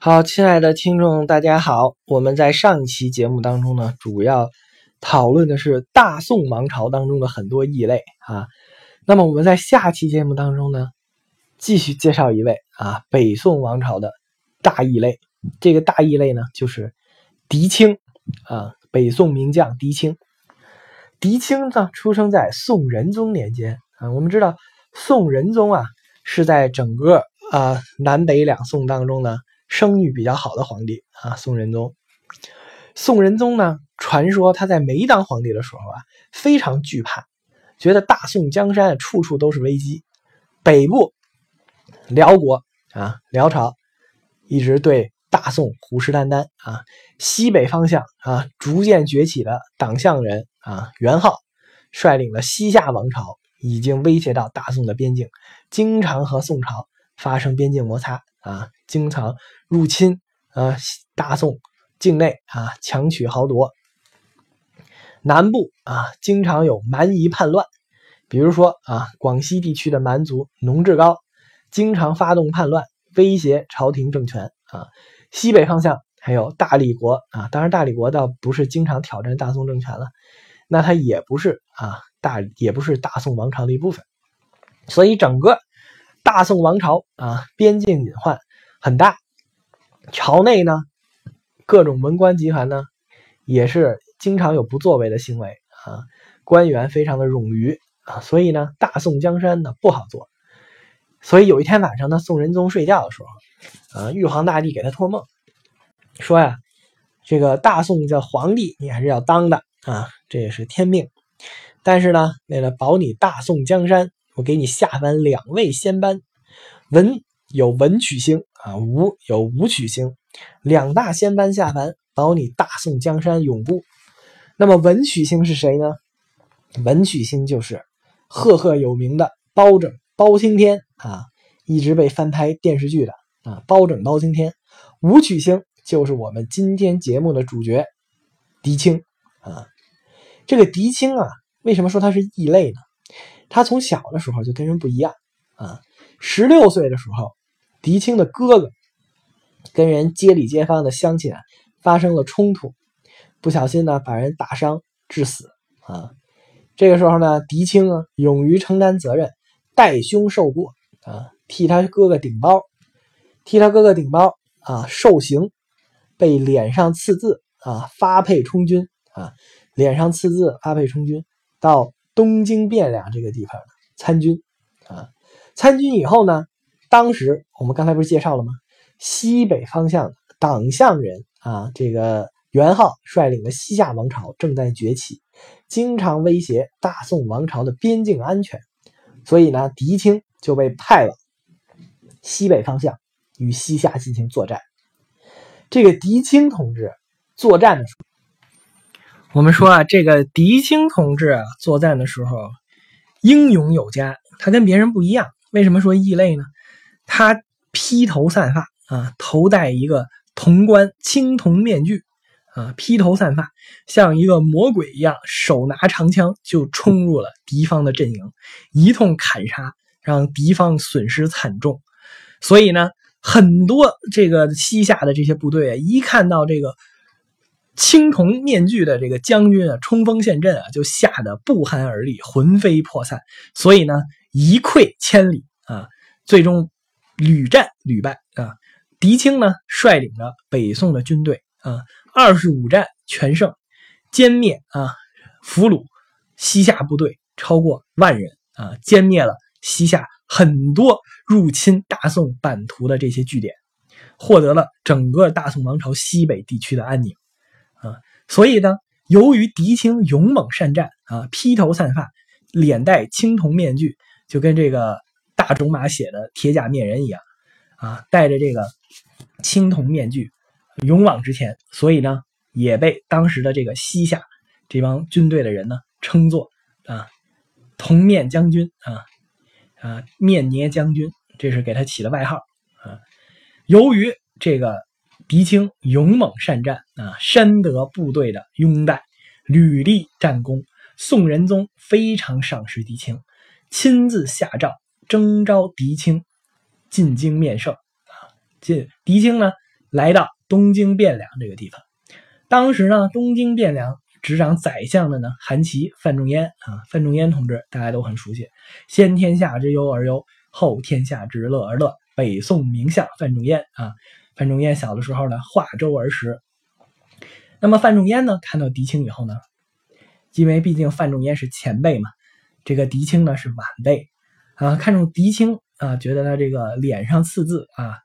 好，亲爱的听众，大家好。我们在上一期节目当中呢，主要讨论的是大宋王朝当中的很多异类啊。那么我们在下期节目当中呢，继续介绍一位啊，北宋王朝的大异类。这个大异类呢，就是狄青啊，北宋名将狄青。狄青呢，出生在宋仁宗年间啊。我们知道宋仁宗啊，是在整个啊南北两宋当中呢。声誉比较好的皇帝啊，宋仁宗。宋仁宗呢，传说他在没当皇帝的时候啊，非常惧怕，觉得大宋江山处处都是危机。北部辽国啊，辽朝一直对大宋虎视眈眈啊。西北方向啊，逐渐崛起的党项人啊，元昊率领的西夏王朝已经威胁到大宋的边境，经常和宋朝发生边境摩擦啊，经常。入侵啊，大宋境内啊，强取豪夺。南部啊，经常有蛮夷叛乱，比如说啊，广西地区的蛮族农志高，经常发动叛乱，威胁朝廷政权啊。西北方向还有大理国啊，当然大理国倒不是经常挑战大宋政权了，那它也不是啊大，也不是大宋王朝的一部分。所以整个大宋王朝啊，边境隐患很大。朝内呢，各种文官集团呢，也是经常有不作为的行为啊，官员非常的冗余啊，所以呢，大宋江山呢不好做。所以有一天晚上呢，宋仁宗睡觉的时候，啊，玉皇大帝给他托梦，说呀，这个大宋叫皇帝，你还是要当的啊，这也是天命。但是呢，为了保你大宋江山，我给你下凡两位仙班，文。有文曲星啊，武有武曲星，两大仙班下凡，保你大宋江山永固。那么文曲星是谁呢？文曲星就是赫赫有名的包拯包青天啊，一直被翻拍电视剧的啊，包拯包青天。武曲星就是我们今天节目的主角狄青啊。这个狄青啊，为什么说他是异类呢？他从小的时候就跟人不一样啊，十六岁的时候。狄青的哥哥跟人街里街坊的乡亲啊发生了冲突，不小心呢把人打伤致死啊。这个时候呢，狄青啊勇于承担责任，代兄受过啊，替他哥哥顶包，替他哥哥顶包啊，受刑，被脸上刺字啊，发配充军啊，脸上刺字发配充军，到东京汴梁这个地方参军啊。参军以后呢？当时我们刚才不是介绍了吗？西北方向党项人啊，这个元昊率领的西夏王朝正在崛起，经常威胁大宋王朝的边境安全，所以呢，狄青就被派往西北方向与西夏进行作战。这个狄青同志作战的时候，我们说啊，这个狄青同志啊，作战的时候英勇有加，他跟别人不一样。为什么说异类呢？他披头散发啊，头戴一个铜冠青铜面具啊，披头散发，像一个魔鬼一样，手拿长枪就冲入了敌方的阵营，一通砍杀，让敌方损失惨重。所以呢，很多这个西夏的这些部队啊，一看到这个青铜面具的这个将军啊，冲锋陷阵啊，就吓得不寒而栗，魂飞魄散。所以呢，一溃千里啊，最终。屡战屡败啊！狄青呢，率领着北宋的军队啊，二十五战全胜，歼灭啊，俘虏西夏部队超过万人啊，歼灭了西夏很多入侵大宋版图的这些据点，获得了整个大宋王朝西北地区的安宁！所以呢，由于狄青勇猛善战啊，披头散发，脸戴青铜面具，就跟这个。大仲马写的铁甲面人一样，啊，戴着这个青铜面具，勇往直前，所以呢，也被当时的这个西夏这帮军队的人呢称作啊铜面将军啊啊面捏将军，这是给他起的外号啊。由于这个狄青勇猛善战啊，深得部队的拥戴，屡立战功，宋仁宗非常赏识狄青，亲自下诏。征召狄青进京面圣啊，进狄青呢来到东京汴梁这个地方。当时呢，东京汴梁执掌宰相的呢，韩琦、范仲淹啊，范仲淹同志大家都很熟悉，先天下之忧而忧，后天下之乐而乐。北宋名相范仲淹啊，范仲淹小的时候呢，化州而食。那么范仲淹呢，看到狄青以后呢，因为毕竟范仲淹是前辈嘛，这个狄青呢是晚辈啊，看中狄青啊，觉得他这个脸上刺字啊，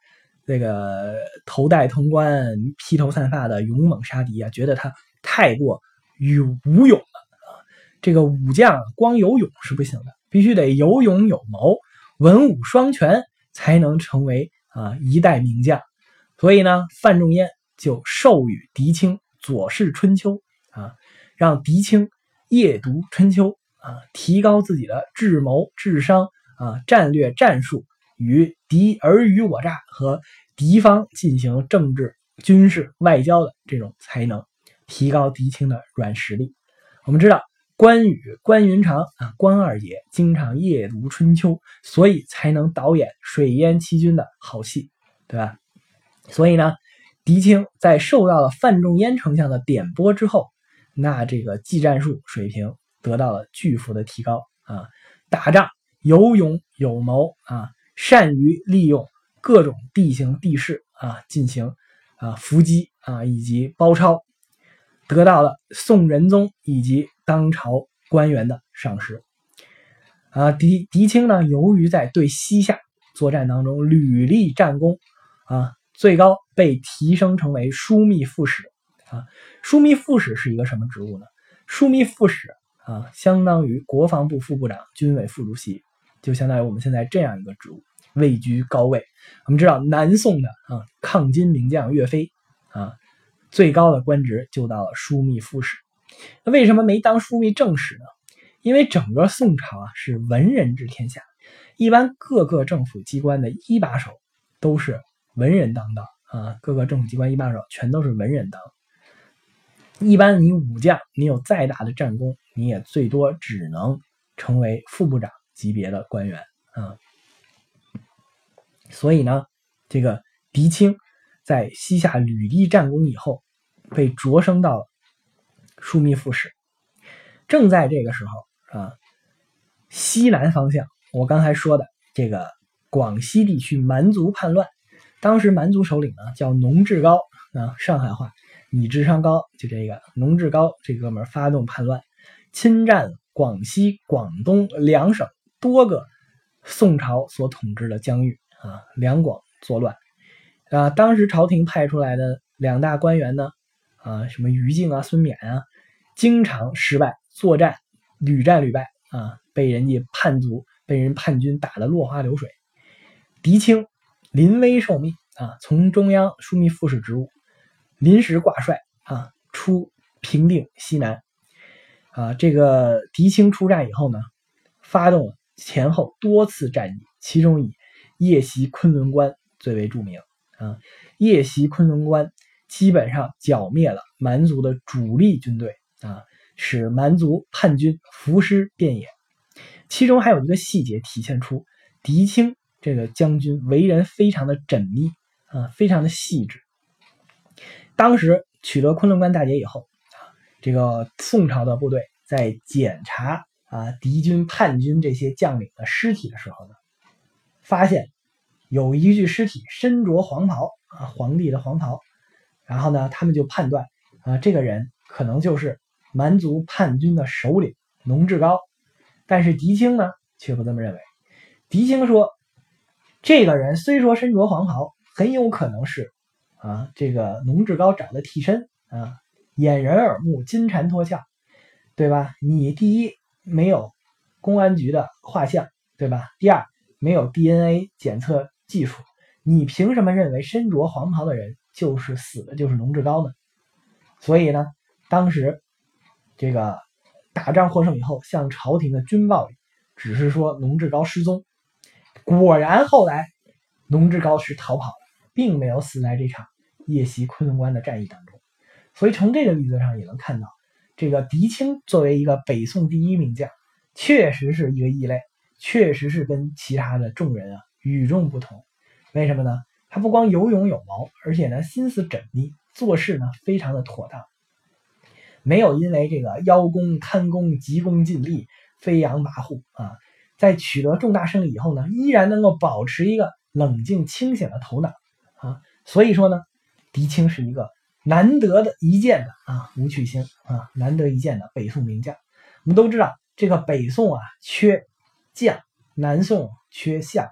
这个头戴铜冠、披头散发的勇猛杀敌啊，觉得他太过于武勇了啊。这个武将光有勇是不行的，必须得有勇有谋，文武双全。才能成为啊一代名将，所以呢，范仲淹就授予狄青《左氏春秋》啊，让狄青夜读《春秋》啊，提高自己的智谋、智商啊，战略战术与敌尔虞我诈和敌方进行政治、军事、外交的这种才能，提高狄青的软实力。我们知道。关羽、关云长啊，关二爷经常夜读春秋，所以才能导演水淹七军的好戏，对吧？所以呢，狄青在受到了范仲淹丞相的点拨之后，那这个技战术水平得到了巨幅的提高啊，打仗有勇有谋啊，善于利用各种地形地势啊进行啊伏击啊以及包抄。得到了宋仁宗以及当朝官员的赏识，啊，狄狄青呢，由于在对西夏作战当中屡立战功，啊，最高被提升成为枢密副使，啊，枢密副使是一个什么职务呢？枢密副使啊，相当于国防部副部长、军委副主席，就相当于我们现在这样一个职务，位居高位。我们知道南宋的啊，抗金名将岳飞，啊。最高的官职就到了枢密副使，那为什么没当枢密正使呢？因为整个宋朝啊是文人治天下，一般各个政府机关的一把手都是文人当道啊，各个政府机关一把手全都是文人当。一般你武将，你有再大的战功，你也最多只能成为副部长级别的官员啊。所以呢，这个狄青。在西夏屡立战功以后，被擢升到枢密副使。正在这个时候啊，西南方向，我刚才说的这个广西地区蛮族叛乱，当时蛮族首领呢叫农志高啊，上海话，你智商高，就这个农志高这哥们发动叛乱，侵占广西、广东两省多个宋朝所统治的疆域啊，两广作乱。啊，当时朝廷派出来的两大官员呢，啊，什么于禁啊、孙冕啊，经常失败作战，屡战屡败啊，被人家叛族、被人叛军打得落花流水。狄青临危受命啊，从中央枢密副使职务临时挂帅啊，出平定西南。啊，这个狄青出战以后呢，发动前后多次战役，其中以夜袭昆仑关最为著名。啊，夜袭昆仑关，基本上剿灭了蛮族的主力军队啊，使蛮族叛军伏尸遍野。其中还有一个细节体现出狄青这个将军为人非常的缜密啊，非常的细致。当时取得昆仑关大捷以后，这个宋朝的部队在检查啊敌军叛军这些将领的尸体的时候呢，发现。有一具尸体身着黄袍啊，皇帝的黄袍，然后呢，他们就判断啊，这个人可能就是蛮族叛军的首领农志高。但是狄青呢，却不这么认为。狄青说，这个人虽说身着黄袍，很有可能是啊，这个农志高找的替身啊，掩人耳目，金蝉脱壳，对吧？你第一没有公安局的画像，对吧？第二没有 DNA 检测。技术，你凭什么认为身着黄袍的人就是死的，就是农志高呢？所以呢，当时这个打仗获胜以后，向朝廷的军报里只是说农志高失踪。果然后来龙志高是逃跑了，并没有死在这场夜袭昆仑关的战役当中。所以从这个例子上也能看到，这个狄青作为一个北宋第一名将，确实是一个异类，确实是跟其他的众人啊。与众不同，为什么呢？他不光有勇有谋，而且呢心思缜密，做事呢非常的妥当，没有因为这个邀功贪功急功近利飞扬跋扈啊，在取得重大胜利以后呢，依然能够保持一个冷静清醒的头脑啊，所以说呢，狄青是一个难得的一见的啊武曲星啊，难得一见的北宋名将。我们都知道，这个北宋啊缺将，南宋缺相，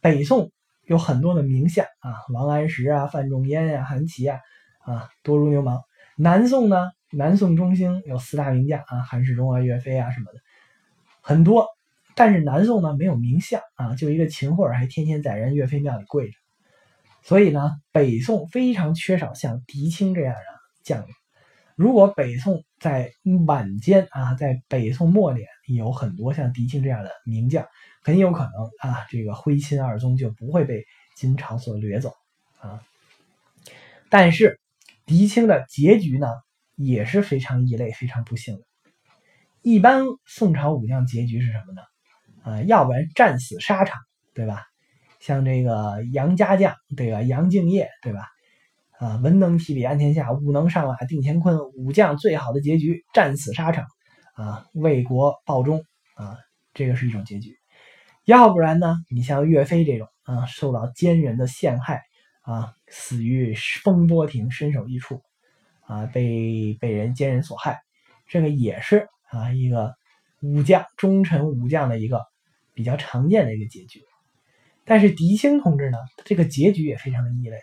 北宋。有很多的名相啊，王安石啊，范仲淹呀，韩琦啊，啊，多如牛毛。南宋呢，南宋中兴有四大名将啊，韩世忠啊，岳飞啊什么的，很多。但是南宋呢，没有名相啊，就一个秦桧还天天在人岳飞庙里跪着。所以呢，北宋非常缺少像狄青这样的将领。如果北宋在晚间啊，在北宋末年有很多像狄青这样的名将。很有可能啊，这个徽钦二宗就不会被金朝所掠走啊。但是狄青的结局呢，也是非常异类、非常不幸的。一般宋朝武将结局是什么呢？啊，要不然战死沙场，对吧？像这个杨家将，对吧？杨敬业，对吧？啊，文能提笔安天下，武能上马定乾坤。武将最好的结局，战死沙场，啊，为国报忠，啊，这个是一种结局。要不然呢？你像岳飞这种啊，受到奸人的陷害啊，死于风波亭，身首异处啊，被被人奸人所害，这个也是啊一个武将忠臣武将的一个比较常见的一个结局。但是狄青同志呢，这个结局也非常的异类。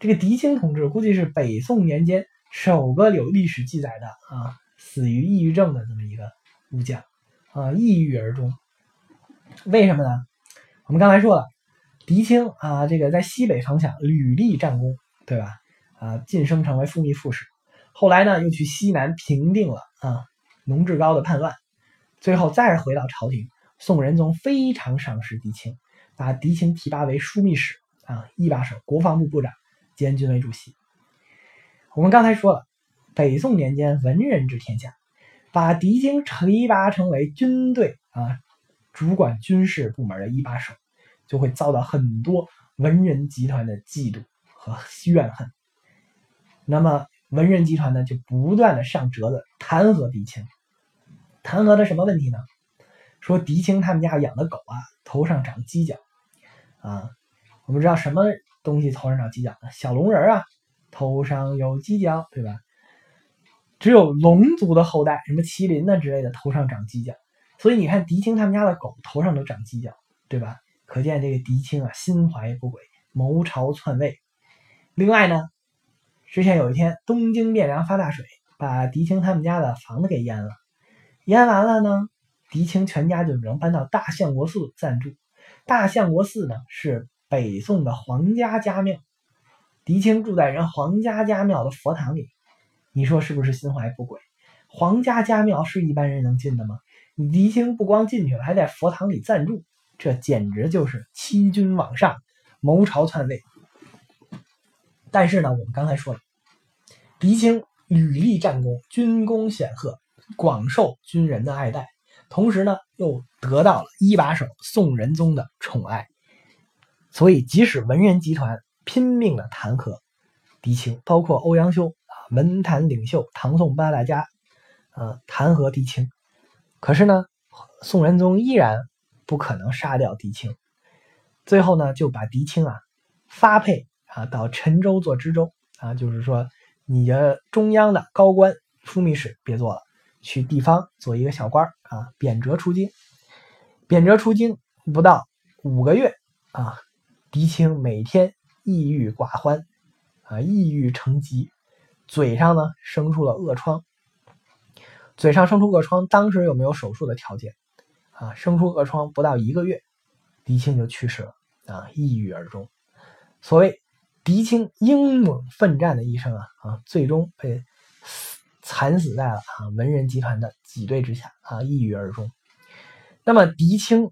这个狄青同志估计是北宋年间首个有历史记载的啊死于抑郁症的这么一个武将啊，抑郁而终。为什么呢？我们刚才说了，狄青啊，这个在西北方向屡立战功，对吧？啊，晋升成为枢密副使，后来呢，又去西南平定了啊农志高的叛乱，最后再回到朝廷，宋仁宗非常赏识狄青，把狄青提拔为枢密使啊一把手、国防部部长兼军委主席。我们刚才说了，北宋年间文人治天下，把狄青提拔成为军队啊。主管军事部门的一把手，就会遭到很多文人集团的嫉妒和怨恨。那么文人集团呢，就不断的上折子弹劾狄青。弹劾的什么问题呢？说狄青他们家养的狗啊，头上长犄角啊。我们知道什么东西头上长犄角呢？小龙人啊，头上有犄角，对吧？只有龙族的后代，什么麒麟呢之类的，头上长犄角。所以你看，狄青他们家的狗头上都长犄角，对吧？可见这个狄青啊，心怀不轨，谋朝篡位。另外呢，之前有一天东京汴梁发大水，把狄青他们家的房子给淹了。淹完了呢，狄青全家就能搬到大相国寺暂住。大相国寺呢是北宋的皇家家庙，狄青住在人皇家家庙的佛堂里，你说是不是心怀不轨？皇家家庙是一般人能进的吗？狄青不光进去了，还在佛堂里暂住，这简直就是欺君罔上、谋朝篡位。但是呢，我们刚才说了，狄青屡立战功，军功显赫，广受军人的爱戴，同时呢，又得到了一把手宋仁宗的宠爱，所以即使文人集团拼命的弹劾狄青，包括欧阳修啊，文坛领袖、唐宋八大家啊，弹劾狄青。可是呢，宋仁宗依然不可能杀掉狄青，最后呢就把狄青啊发配啊到陈州做知州啊，就是说你的中央的高官枢密使别做了，去地方做一个小官儿啊，贬谪出京。贬谪出京不到五个月啊，狄青每天抑郁寡欢啊，抑郁成疾，嘴上呢生出了恶疮。嘴上生出恶疮，当时有没有手术的条件？啊，生出恶疮不到一个月，狄青就去世了，啊，抑郁而终。所谓狄青英猛奋战的一生啊，啊，最终被惨死在了啊文人集团的挤兑之下，啊，抑郁而终。那么狄青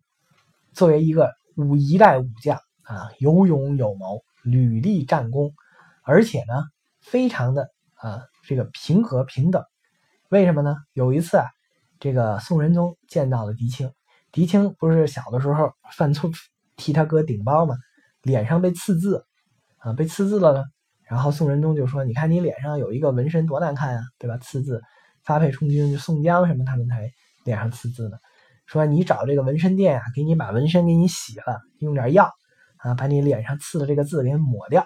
作为一个武一代武将啊，有勇有谋，屡立战功，而且呢，非常的啊这个平和平等。为什么呢？有一次啊，这个宋仁宗见到了狄青，狄青不是小的时候犯错替他哥顶包吗？脸上被刺字啊，被刺字了呢。然后宋仁宗就说：“你看你脸上有一个纹身多难看啊，对吧？刺字，发配充军宋江什么他们才脸上刺字呢。说你找这个纹身店啊，给你把纹身给你洗了，用点药啊，把你脸上刺的这个字给抹掉。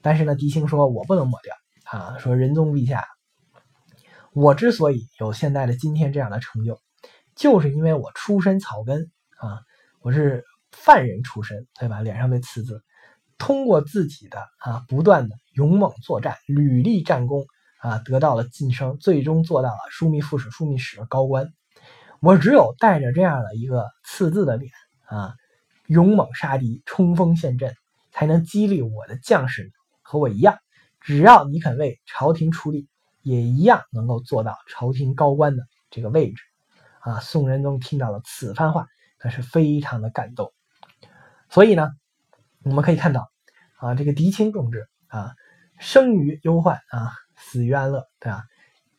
但是呢，狄青说我不能抹掉啊，说仁宗陛下，我之所以有现在的今天这样的成就，就是因为我出身草根啊，我是犯人出身，对吧？脸上被刺字。”通过自己的啊不断的勇猛作战，屡立战功啊，得到了晋升，最终做到了枢密副使、枢密使高官。我只有带着这样的一个刺字的脸啊，勇猛杀敌，冲锋陷阵，才能激励我的将士和我一样，只要你肯为朝廷出力，也一样能够做到朝廷高官的这个位置。啊，宋仁宗听到了此番话，可是非常的感动。所以呢。我们可以看到，啊，这个狄青同志啊，生于忧患啊，死于安乐，对吧？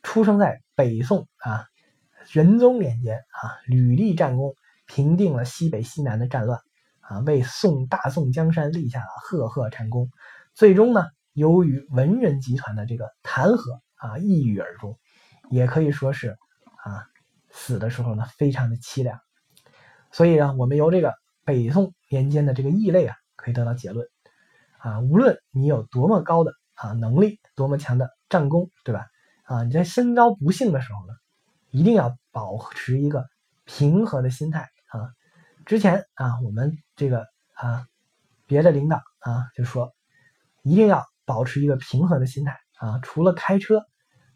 出生在北宋啊，仁宗年间啊，屡立战功，平定了西北西南的战乱啊，为宋大宋江山立下了赫赫战功。最终呢，由于文人集团的这个弹劾啊，抑郁而终，也可以说是啊，死的时候呢，非常的凄凉。所以呢，我们由这个北宋年间的这个异类啊。可以得到结论，啊，无论你有多么高的啊能力，多么强的战功，对吧？啊，你在身遭不幸的时候呢，一定要保持一个平和的心态啊。之前啊，我们这个啊，别的领导啊就说，一定要保持一个平和的心态啊。除了开车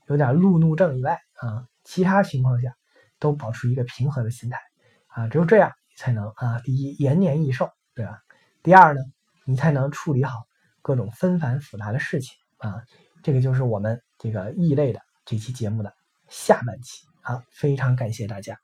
有点路怒症以外啊，其他情况下都保持一个平和的心态啊。只有这样才能啊，第一延年益寿，对吧？第二呢，你才能处理好各种纷繁复杂的事情啊。这个就是我们这个异类的这期节目的下半期啊，非常感谢大家。